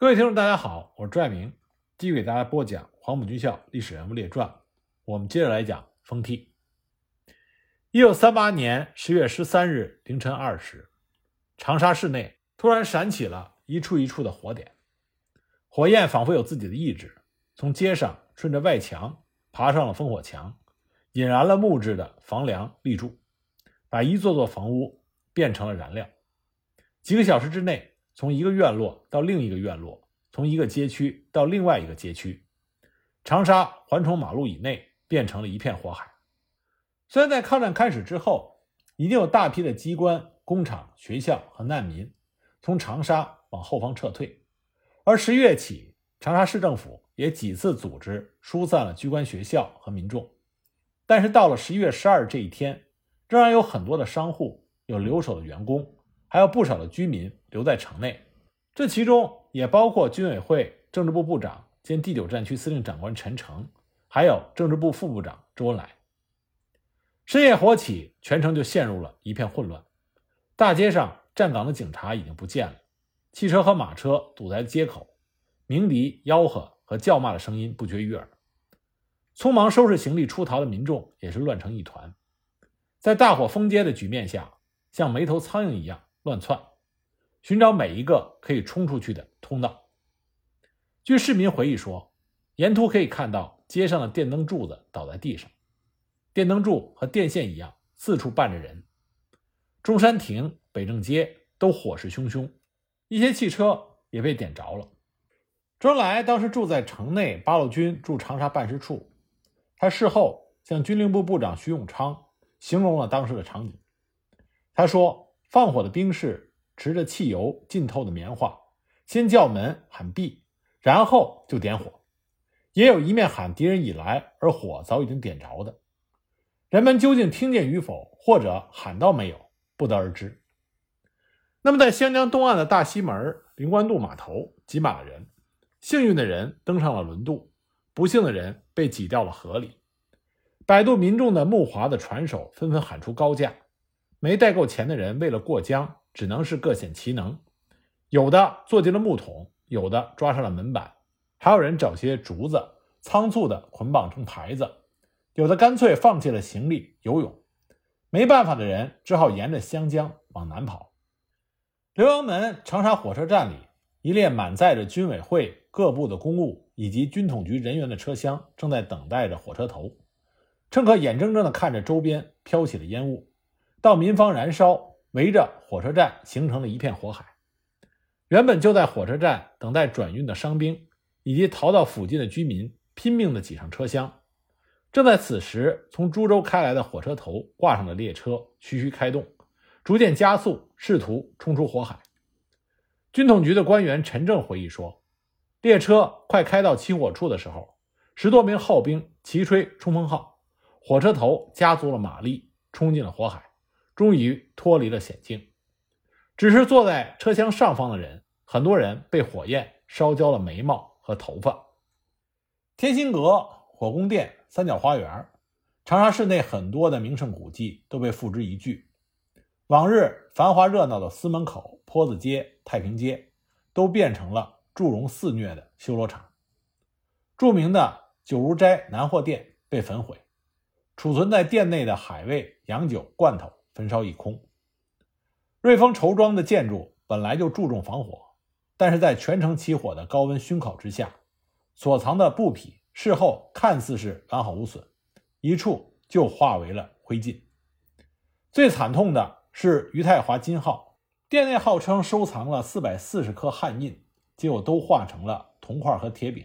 各位听众，大家好，我是朱爱明，继续给大家播讲黄埔军校历史人物列传。我们接着来讲封替。一九三八年十月十三日凌晨二时，长沙市内突然闪起了一处一处的火点，火焰仿佛有自己的意志，从街上顺着外墙爬上了烽火墙，引燃了木质的房梁立柱，把一座座房屋变成了燃料。几个小时之内。从一个院落到另一个院落，从一个街区到另外一个街区，长沙环城马路以内变成了一片火海。虽然在抗战开始之后，已经有大批的机关、工厂、学校和难民从长沙往后方撤退，而十月起，长沙市政府也几次组织疏散了机关、学校和民众。但是到了十一月十二这一天，仍然有很多的商户、有留守的员工。还有不少的居民留在城内，这其中也包括军委会政治部部长兼第九战区司令长官陈诚，还有政治部副部长周恩来。深夜火起，全城就陷入了一片混乱。大街上站岗的警察已经不见了，汽车和马车堵在街口，鸣笛、吆喝和叫骂的声音不绝于耳。匆忙收拾行李出逃的民众也是乱成一团，在大火封街的局面下，像没头苍蝇一样。乱窜，寻找每一个可以冲出去的通道。据市民回忆说，沿途可以看到街上的电灯柱子倒在地上，电灯柱和电线一样四处绊着人。中山亭、北正街都火势汹汹，一些汽车也被点着了。周恩来当时住在城内八路军驻长沙办事处，他事后向军令部部长徐永昌形容了当时的场景，他说。放火的兵士持着汽油浸透的棉花，先叫门喊闭，然后就点火。也有一面喊敌人已来，而火早已经点着的。人们究竟听见与否，或者喊到没有，不得而知。那么，在湘江东岸的大西门灵官渡码头，挤满了人。幸运的人登上了轮渡，不幸的人被挤掉了河里。摆渡民众的木筏的船手纷纷喊出高价。没带够钱的人，为了过江，只能是各显其能。有的坐进了木桶，有的抓上了门板，还有人找些竹子，仓促地捆绑成牌子。有的干脆放弃了行李游泳。没办法的人，只好沿着湘江往南跑。浏阳门长沙火车站里，一列满载着军委会各部的公务以及军统局人员的车厢，正在等待着火车头。乘客眼睁睁地看着周边飘起了烟雾。到民房燃烧，围着火车站形成了一片火海。原本就在火车站等待转运的伤兵，以及逃到附近的居民，拼命地挤上车厢。正在此时，从株洲开来的火车头挂上的列车徐徐开动，逐渐加速，试图冲出火海。军统局的官员陈正回忆说：“列车快开到起火处的时候，十多名号兵齐吹冲锋号，火车头加足了马力，冲进了火海。”终于脱离了险境，只是坐在车厢上方的人，很多人被火焰烧焦了眉毛和头发。天心阁、火宫殿、三角花园，长沙市内很多的名胜古迹都被付之一炬。往日繁华热闹的司门口、坡子街、太平街，都变成了祝融肆虐的修罗场。著名的九如斋南货店被焚毁，储存在店内的海味、洋酒、罐头。焚烧一空。瑞丰绸庄的建筑本来就注重防火，但是在全城起火的高温熏烤之下，所藏的布匹事后看似是完好无损，一处就化为了灰烬。最惨痛的是于太华金号店内，号称收藏了四百四十颗汉印，结果都化成了铜块和铁饼。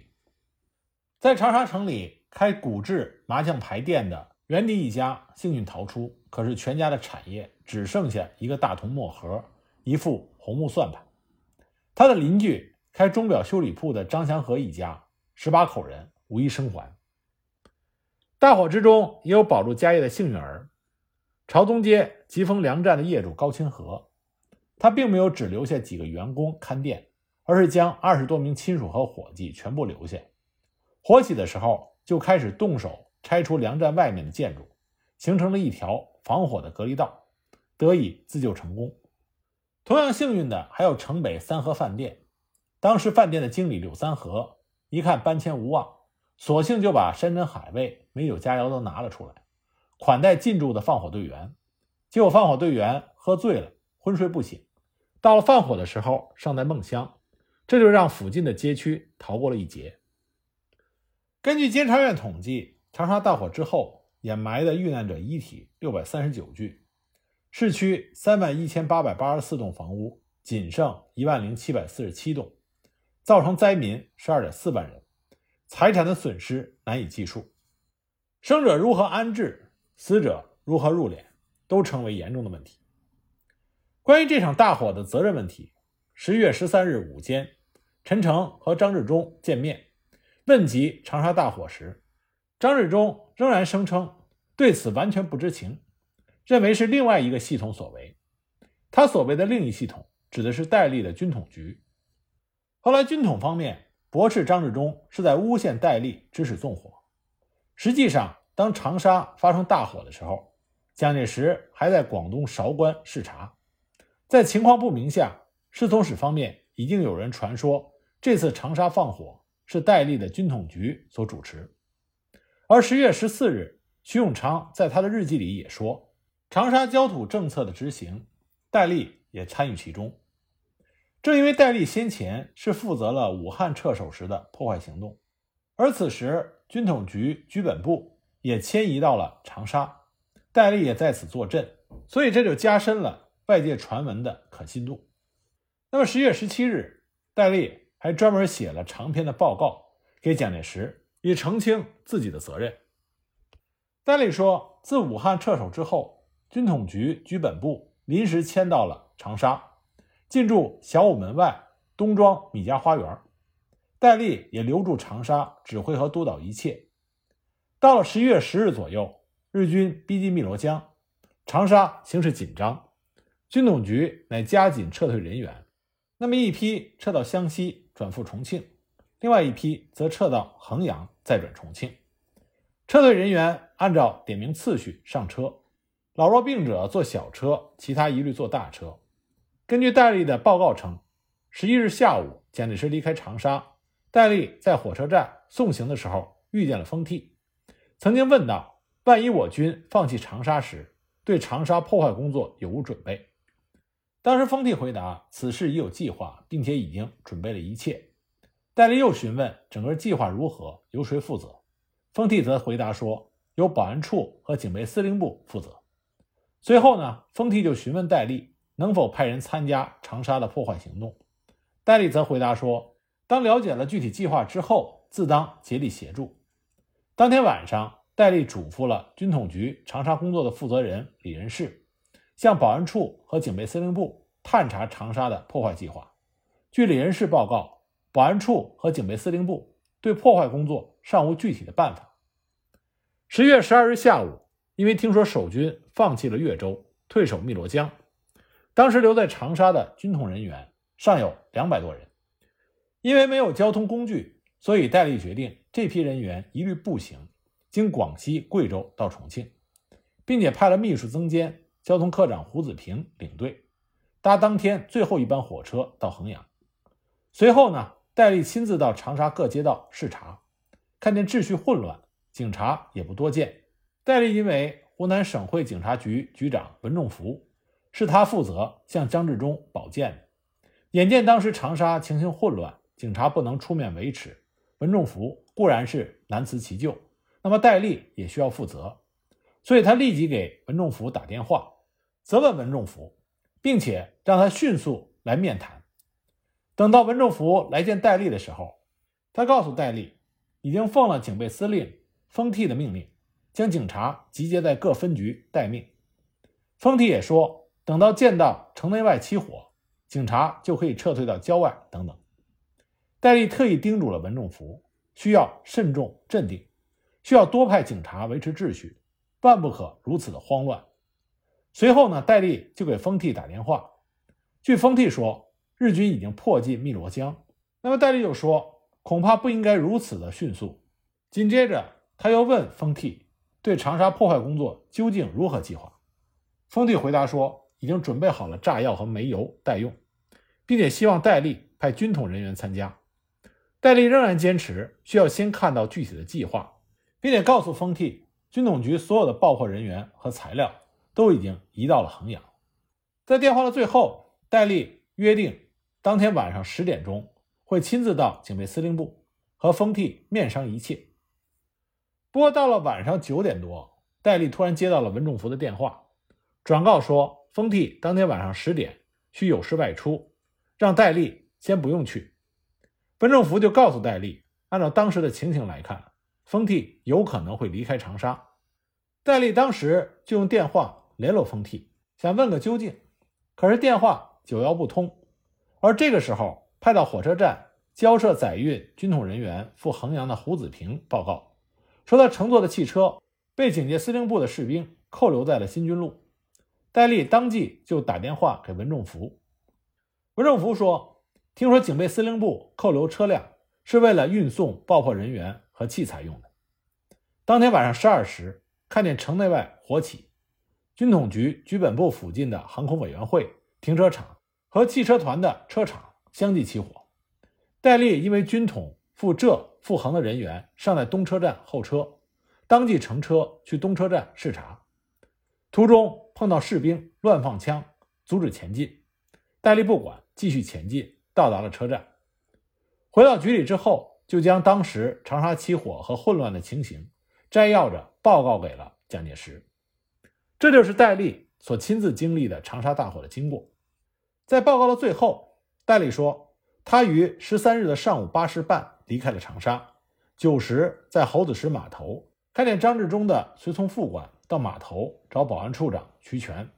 在长沙城里开古制麻将牌店的。袁迪一家幸运逃出，可是全家的产业只剩下一个大铜墨盒、一副红木算盘。他的邻居开钟表修理铺的张祥和一家十八口人无一生还。大火之中也有保住家业的幸运儿。朝东街吉丰粮站的业主高清河，他并没有只留下几个员工看店，而是将二十多名亲属和伙计全部留下。火起的时候就开始动手。拆除粮站外面的建筑，形成了一条防火的隔离道，得以自救成功。同样幸运的还有城北三和饭店，当时饭店的经理柳三河一看搬迁无望，索性就把山珍海味、美酒佳肴都拿了出来，款待进驻的放火队员。结果放火队员喝醉了，昏睡不醒。到了放火的时候，尚在梦乡，这就让附近的街区逃过了一劫。根据监察院统计，长沙大火之后掩埋的遇难者遗体六百三十九具，市区三万一千八百八十四栋房屋仅剩一万零七百四十七栋。造成灾民十二点四万人，财产的损失难以计数，生者如何安置，死者如何入殓，都成为严重的问题。关于这场大火的责任问题，十一月十三日午间，陈诚和张治中见面，问及长沙大火时，张治中仍然声称对此完全不知情，认为是另外一个系统所为。他所谓的另一系统，指的是戴笠的军统局。后来，军统方面驳斥张治中是在诬陷戴笠指使纵火。实际上，当长沙发生大火的时候，蒋介石还在广东韶关视察。在情况不明下，侍从室方面已经有人传说这次长沙放火是戴笠的军统局所主持。而十月十四日，徐永昌在他的日记里也说，长沙焦土政策的执行，戴笠也参与其中。正因为戴笠先前是负责了武汉撤守时的破坏行动，而此时军统局局本部也迁移到了长沙，戴笠也在此坐镇，所以这就加深了外界传闻的可信度。那么十月十七日，戴笠还专门写了长篇的报告给蒋介石，以澄清自己的责任。戴笠说，自武汉撤守之后，军统局局本部临时迁到了长沙。进驻小武门外东庄米家花园，戴笠也留驻长沙指挥和督导一切。到了十一月十日左右，日军逼近汨罗江，长沙形势紧张，军统局乃加紧撤退人员。那么一批撤到湘西转赴重庆，另外一批则撤到衡阳再转重庆。撤退人员按照点名次序上车，老弱病者坐小车，其他一律坐大车。根据戴笠的报告称，十一日下午，蒋介石离开长沙，戴笠在火车站送行的时候遇见了封替，曾经问道：“万一我军放弃长沙时，对长沙破坏工作有无准备？”当时封替回答：“此事已有计划，并且已经准备了一切。”戴笠又询问整个计划如何，由谁负责？封替则回答说：“由保安处和警备司令部负责。”随后呢，封替就询问戴笠。能否派人参加长沙的破坏行动？戴笠则回答说：“当了解了具体计划之后，自当竭力协助。”当天晚上，戴笠嘱咐了军统局长沙工作的负责人李仁士，向保安处和警备司令部探查长沙的破坏计划。据李仁士报告，保安处和警备司令部对破坏工作尚无具体的办法。十月十二日下午，因为听说守军放弃了越州，退守汨罗江。当时留在长沙的军统人员尚有两百多人，因为没有交通工具，所以戴笠决定这批人员一律步行，经广西、贵州到重庆，并且派了秘书曾坚、交通科长胡子平领队，搭当天最后一班火车到衡阳。随后呢，戴笠亲自到长沙各街道视察，看见秩序混乱，警察也不多见。戴笠因为湖南省会警察局局长文仲福。是他负责向张治中保荐的。眼见当时长沙情形混乱，警察不能出面维持，文仲福固然是难辞其咎，那么戴笠也需要负责，所以他立即给文仲福打电话，责问文仲福，并且让他迅速来面谈。等到文仲福来见戴笠的时候，他告诉戴笠，已经奉了警备司令封替的命令，将警察集结在各分局待命。封替也说。等到见到城内外起火，警察就可以撤退到郊外等等。戴笠特意叮嘱了文仲福，需要慎重镇定，需要多派警察维持秩序，万不可如此的慌乱。随后呢，戴笠就给封替打电话。据封替说，日军已经迫近汨罗江。那么戴笠又说，恐怕不应该如此的迅速。紧接着，他又问封替，对长沙破坏工作究竟如何计划？封替回答说。已经准备好了炸药和煤油待用，并且希望戴笠派军统人员参加。戴笠仍然坚持需要先看到具体的计划，并且告诉封替，军统局所有的爆破人员和材料都已经移到了衡阳。在电话的最后，戴笠约定当天晚上十点钟会亲自到警备司令部和丰替面商一切。不过到了晚上九点多，戴笠突然接到了文仲福的电话，转告说丰替当天晚上十点需有事外出，让戴笠先不用去。文仲福就告诉戴笠，按照当时的情形来看，丰替有可能会离开长沙。戴笠当时就用电话联络丰替，想问个究竟，可是电话九幺不通。而这个时候，派到火车站交涉载运军统人员赴衡阳的胡子平报告，说他乘坐的汽车被警戒司令部的士兵扣留在了新军路。戴笠当即就打电话给文仲福，文仲福说。听说警备司令部扣留车辆是为了运送爆破人员和器材用的。当天晚上十二时，看见城内外火起，军统局局本部附近的航空委员会停车场和汽车团的车厂相继起火。戴笠因为军统赴浙赴杭的人员尚在东车站候车，当即乘车去东车站视察，途中碰到士兵乱放枪，阻止前进。戴笠不管，继续前进。到达了车站，回到局里之后，就将当时长沙起火和混乱的情形摘要着报告给了蒋介石。这就是戴笠所亲自经历的长沙大火的经过。在报告的最后，戴笠说，他于十三日的上午八时半离开了长沙，九时在猴子石码头看见张治中的随从副官到码头找保安处长徐全。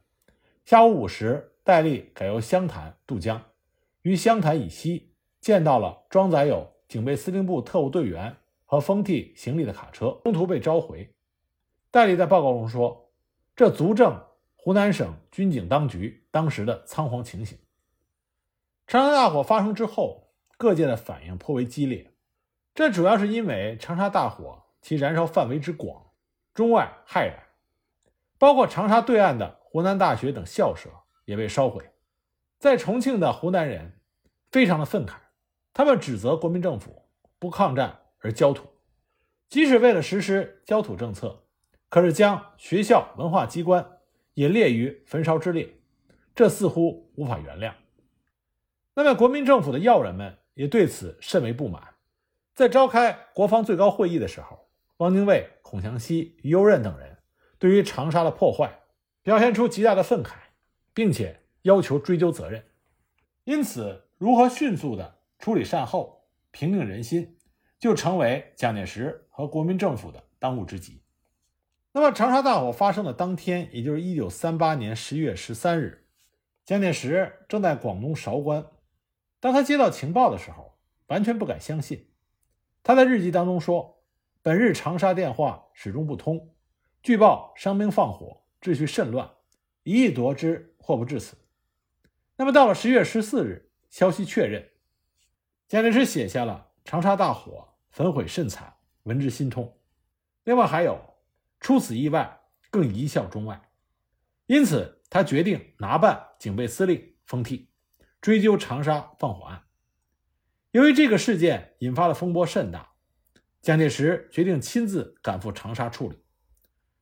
下午五时，戴笠改由湘潭渡江。于湘潭以西见到了装载有警备司令部特务队员和封替行李的卡车，中途被召回。戴笠在报告中说：“这足证湖南省军警当局当时的仓皇情形。”长沙大火发生之后，各界的反应颇为激烈，这主要是因为长沙大火其燃烧范围之广，中外骇然，包括长沙对岸的湖南大学等校舍也被烧毁。在重庆的湖南人非常的愤慨，他们指责国民政府不抗战而焦土，即使为了实施焦土政策，可是将学校文化机关也列于焚烧之列，这似乎无法原谅。那么国民政府的要人们也对此甚为不满，在召开国防最高会议的时候，汪精卫、孔祥熙、于右任等人对于长沙的破坏表现出极大的愤慨，并且。要求追究责任，因此，如何迅速的处理善后、平定人心，就成为蒋介石和国民政府的当务之急。那么，长沙大火发生的当天，也就是一九三八年十一月十三日，蒋介石正在广东韶关。当他接到情报的时候，完全不敢相信。他在日记当中说：“本日长沙电话始终不通，据报伤兵放火，秩序甚乱，一意夺之，祸不至此。”那么到了十月十四日，消息确认，蒋介石写下了“长沙大火，焚毁甚惨，闻之心痛”。另外还有“出此意外，更贻笑中外”。因此，他决定拿办警备司令封替，追究长沙放火案。由于这个事件引发的风波甚大，蒋介石决定亲自赶赴长沙处理。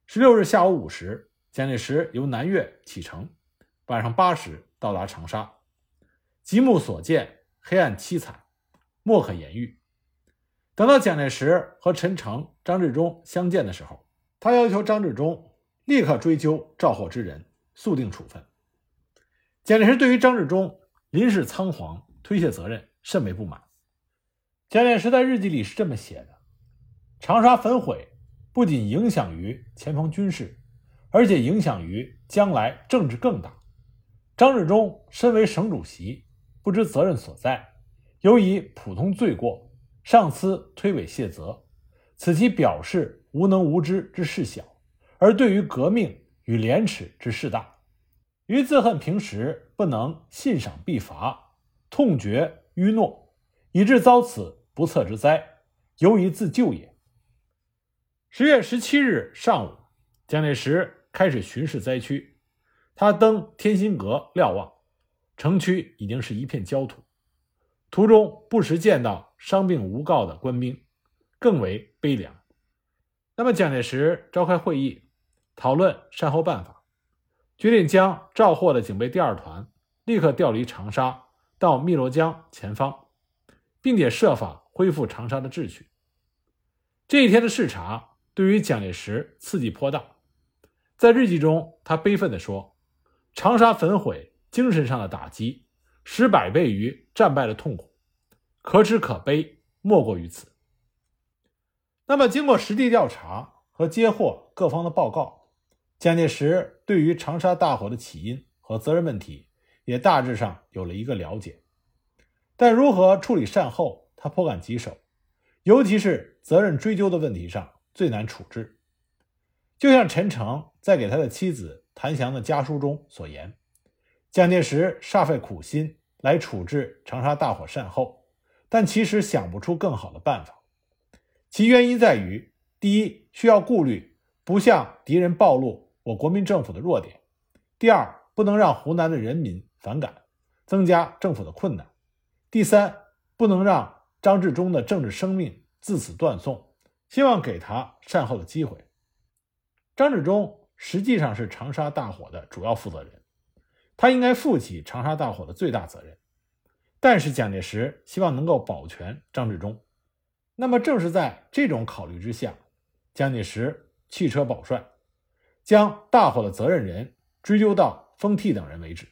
十六日下午五时，蒋介石由南岳启程，晚上八时。到达长沙，极目所见，黑暗凄惨，莫可言喻。等到蒋介石和陈诚、张治中相见的时候，他要求张治中立刻追究肇祸之人，速定处分。蒋介石对于张治中临时仓皇推卸责任甚为不满。蒋介石在日记里是这么写的：长沙焚毁不仅影响于前方军事，而且影响于将来政治更大。张治中身为省主席，不知责任所在，尤以普通罪过，上司推诿卸责，此其表示无能无知之事小，而对于革命与廉耻之事大，于自恨平时不能信赏必罚，痛绝愚懦，以致遭此不测之灾，犹疑自救也。十月十七日上午，蒋介石开始巡视灾区。他登天心阁瞭望，城区已经是一片焦土。途中不时见到伤病无告的官兵，更为悲凉。那么蒋介石召开会议，讨论善后办法，决定将赵获的警备第二团立刻调离长沙到汨罗江前方，并且设法恢复长沙的秩序。这一天的视察对于蒋介石刺激颇大，在日记中，他悲愤地说：“长沙焚毁，精神上的打击十百倍于战败的痛苦，可耻可悲，莫过于此。”那么，经过实地调查和接获各方的报告，蒋介石对于长沙大火的起因和责任问题也大致上有了一个了解，但如何处理善后，他颇感棘手。尤其是责任追究的问题上最难处置，就像陈诚在给他的妻子谭祥的家书中所言，蒋介石煞费苦心来处置长沙大火善后，但其实想不出更好的办法。其原因在于：第一，需要顾虑不向敌人暴露我国民政府的弱点；第二，不能让湖南的人民反感，增加政府的困难；第三，不能让。张治中的政治生命自此断送，希望给他善后的机会。张治中实际上是长沙大火的主要负责人，他应该负起长沙大火的最大责任。但是蒋介石希望能够保全张治中，那么正是在这种考虑之下，蒋介石弃车保帅，将大火的责任人追究到封替等人为止。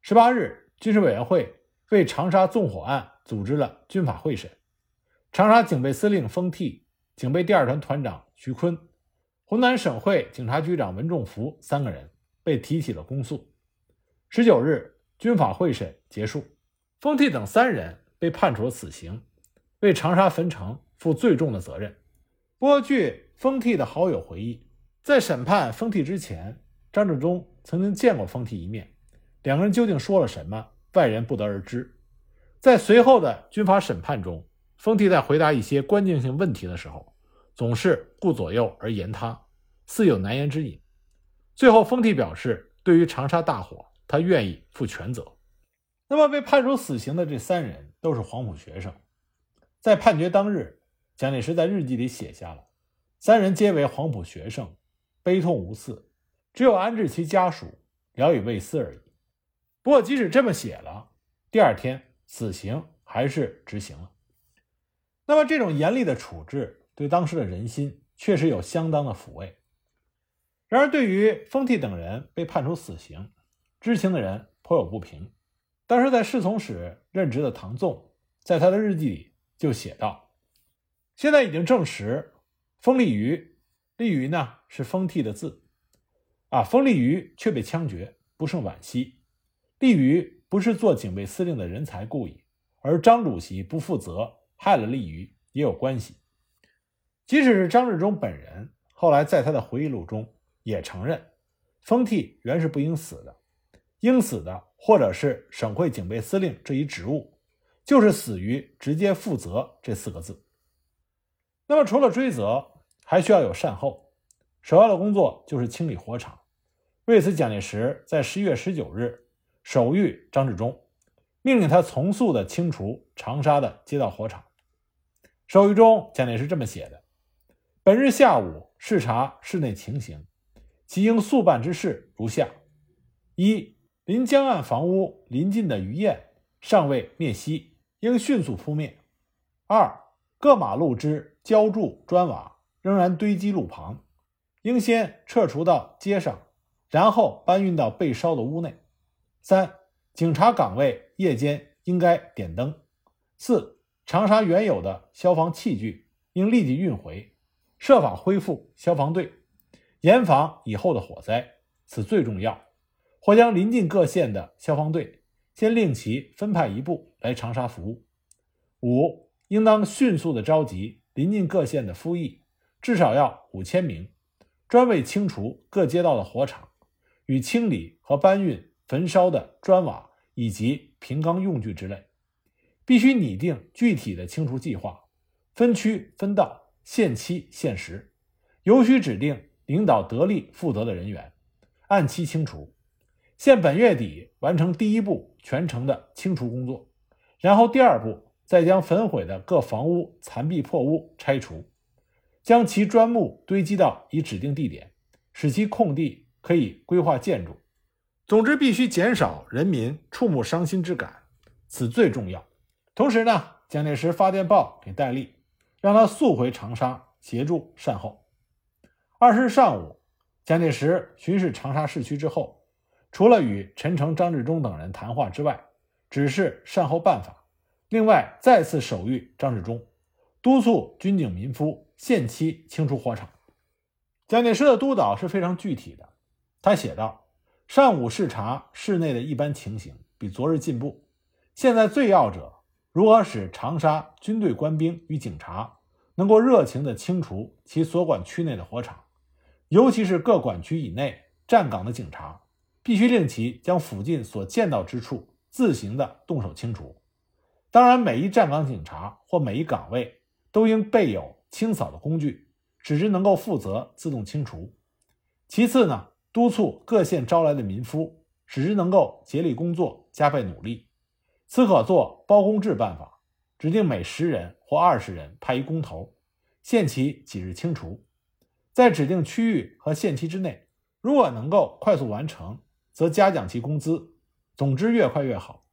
十八日，军事委员会为长沙纵火案。组织了军法会审，长沙警备司令封替、警备第二团团长徐坤、湖南省会警察局长文仲福三个人被提起了公诉。十九日，军法会审结束，封替等三人被判处了死刑，为长沙焚城负最重的责任。不过，据封替的好友回忆，在审判封替之前，张治中曾经见过封替一面，两个人究竟说了什么，外人不得而知。在随后的军法审判中，封替在回答一些关键性问题的时候，总是顾左右而言他，似有难言之隐。最后，封替表示，对于长沙大火，他愿意负全责。那么，被判处死刑的这三人都是黄埔学生。在判决当日，蒋介石在日记里写下了：“三人皆为黄埔学生，悲痛无四，只有安置其家属，聊以慰思而已。”不过，即使这么写了，第二天。死刑还是执行了。那么，这种严厉的处置对当时的人心确实有相当的抚慰。然而，对于封替等人被判处死刑，知情的人颇有不平。当时在侍从室任职的唐纵，在他的日记里就写道：“现在已经证实，封立瑜，立瑜呢是封替的字，啊，封立瑜却被枪决，不胜惋惜。立瑜。”不是做警备司令的人才故意，而张主席不负责害了利于也有关系。即使是张治中本人，后来在他的回忆录中也承认，封替原是不应死的，应死的或者是省会警备司令这一职务，就是死于直接负责这四个字。那么除了追责，还需要有善后，首要的工作就是清理火场。为此，蒋介石在十一月十九日。手谕张治中，命令他从速的清除长沙的街道火场。手谕中，蒋介石这么写的：“本日下午视察室内情形，其应速办之事如下：一、临江岸房屋临近的余焰尚未灭熄，应迅速扑灭；二、各马路之浇筑砖瓦仍然堆积路旁，应先撤除到街上，然后搬运到被烧的屋内。”三、警察岗位夜间应该点灯。四、长沙原有的消防器具应立即运回，设法恢复消防队，严防以后的火灾，此最重要。或将临近各县的消防队先令其分派一部来长沙服务。五、应当迅速的召集临近各县的夫役，至少要五千名，专为清除各街道的火场，与清理和搬运。焚烧的砖瓦以及平钢用具之类，必须拟定具体的清除计划，分区分道，限期限时，尤需指定领导得力负责的人员，按期清除。限本月底完成第一步全程的清除工作，然后第二步再将焚毁的各房屋残壁破屋拆除，将其砖木堆积到已指定地点，使其空地可以规划建筑。总之，必须减少人民触目伤心之感，此最重要。同时呢，蒋介石发电报给戴笠，让他速回长沙协助善后。二十日上午，蒋介石巡视长沙市区之后，除了与陈诚、张治中等人谈话之外，指示善后办法。另外，再次手谕张治中，督促军警民夫限期清除火场。蒋介石的督导是非常具体的，他写道。上午视察市内的一般情形，比昨日进步。现在最要者，如何使长沙军队官兵与警察能够热情地清除其所管区内的火场，尤其是各管区以内站岗的警察，必须令其将附近所见到之处自行的动手清除。当然，每一站岗警察或每一岗位都应备有清扫的工具，使之能够负责自动清除。其次呢？督促各县招来的民夫，使之能够竭力工作，加倍努力。此可做包工制办法，指定每十人或二十人派一工头，限期几日清除。在指定区域和限期之内，如果能够快速完成，则嘉奖其工资。总之，越快越好。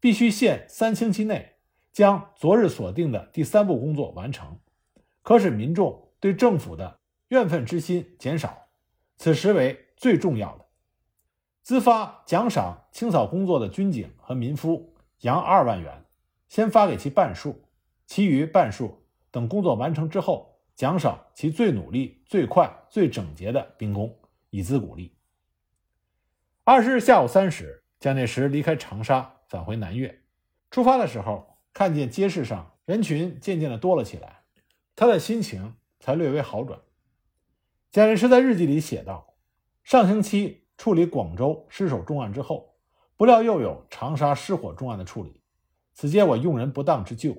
必须限三星期内将昨日锁定的第三步工作完成，可使民众对政府的怨愤之心减少。此时为。最重要的，自发奖赏清扫工作的军警和民夫，洋二万元，先发给其半数，其余半数等工作完成之后，奖赏其最努力、最快、最整洁的兵工，以资鼓励。二十日下午三时，蒋介石离开长沙，返回南岳。出发的时候，看见街市上人群渐渐的多了起来，他的心情才略微好转。蒋介石在日记里写道。上星期处理广州失守重案之后，不料又有长沙失火重案的处理，此皆我用人不当之咎，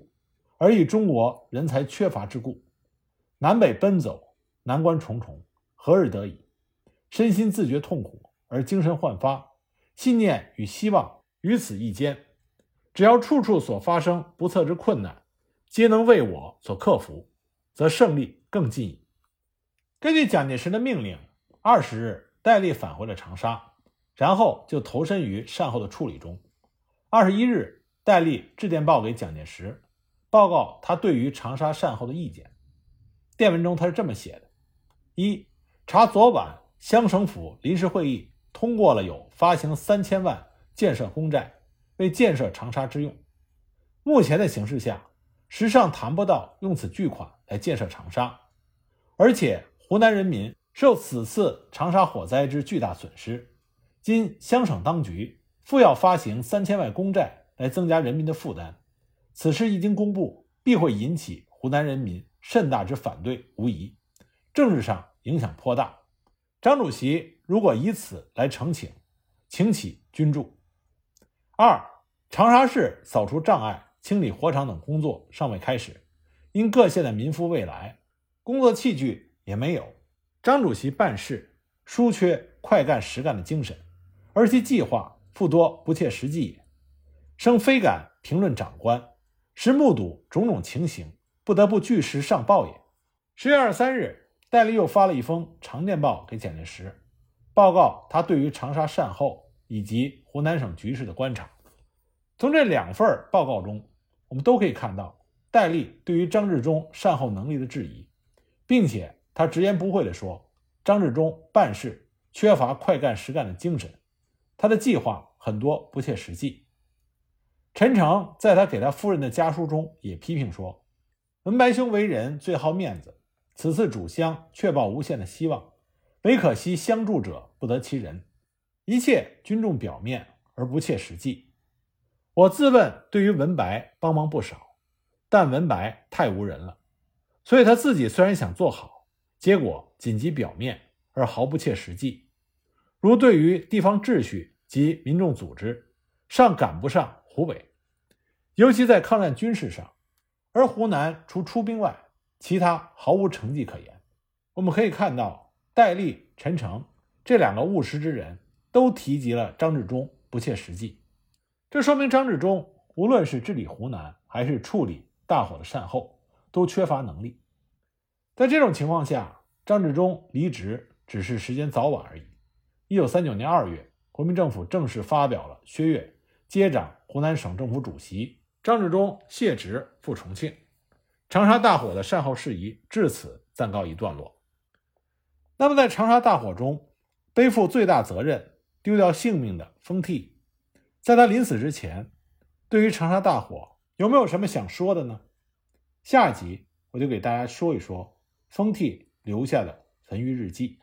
而以中国人才缺乏之故。南北奔走，难关重重，何日得已？身心自觉痛苦，而精神焕发，信念与希望于此一间。只要处处所发生不测之困难，皆能为我所克服，则胜利更近矣。根据蒋介石的命令，二十日。戴笠返回了长沙，然后就投身于善后的处理中。二十一日，戴笠致电报给蒋介石，报告他对于长沙善后的意见。电文中他是这么写的：一查昨晚乡省府临时会议通过了有发行三千万建设公债，为建设长沙之用。目前的形势下，实上谈不到用此巨款来建设长沙，而且湖南人民。受此次长沙火灾之巨大损失，今湘省当局复要发行三千万公债来增加人民的负担，此事一经公布，必会引起湖南人民甚大之反对，无疑，政治上影响颇大。张主席如果以此来澄请，请起军助。二，长沙市扫除障碍、清理火场等工作尚未开始，因各县的民夫未来，工作器具也没有。张主席办事疏缺快干实干的精神，而其计划复多不切实际也，生非敢评论长官，实目睹种种情形，不得不据实上报也。十月二十三日，戴笠又发了一封长电报给蒋介石，报告他对于长沙善后以及湖南省局势的观察。从这两份报告中，我们都可以看到戴笠对于张治中善后能力的质疑，并且。他直言不讳地说：“张治中办事缺乏快干实干的精神，他的计划很多不切实际。”陈诚在他给他夫人的家书中也批评说：“文白兄为人最好面子，此次主乡确抱无限的希望，唯可惜相助者不得其人，一切均重表面而不切实际。我自问对于文白帮忙不少，但文白太无人了，所以他自己虽然想做好。”结果仅及表面，而毫不切实际。如对于地方秩序及民众组织，尚赶不上湖北，尤其在抗战军事上，而湖南除出兵外，其他毫无成绩可言。我们可以看到，戴笠、陈诚这两个务实之人都提及了张治中不切实际，这说明张治中无论是治理湖南，还是处理大火的善后，都缺乏能力。在这种情况下，张治中离职只是时间早晚而已。一九三九年二月，国民政府正式发表了薛岳接掌湖南省政府主席，张治中卸职赴重庆。长沙大火的善后事宜至此暂告一段落。那么，在长沙大火中背负最大责任、丢掉性命的封替，在他临死之前，对于长沙大火有没有什么想说的呢？下一集我就给大家说一说封替留下的焚余日记。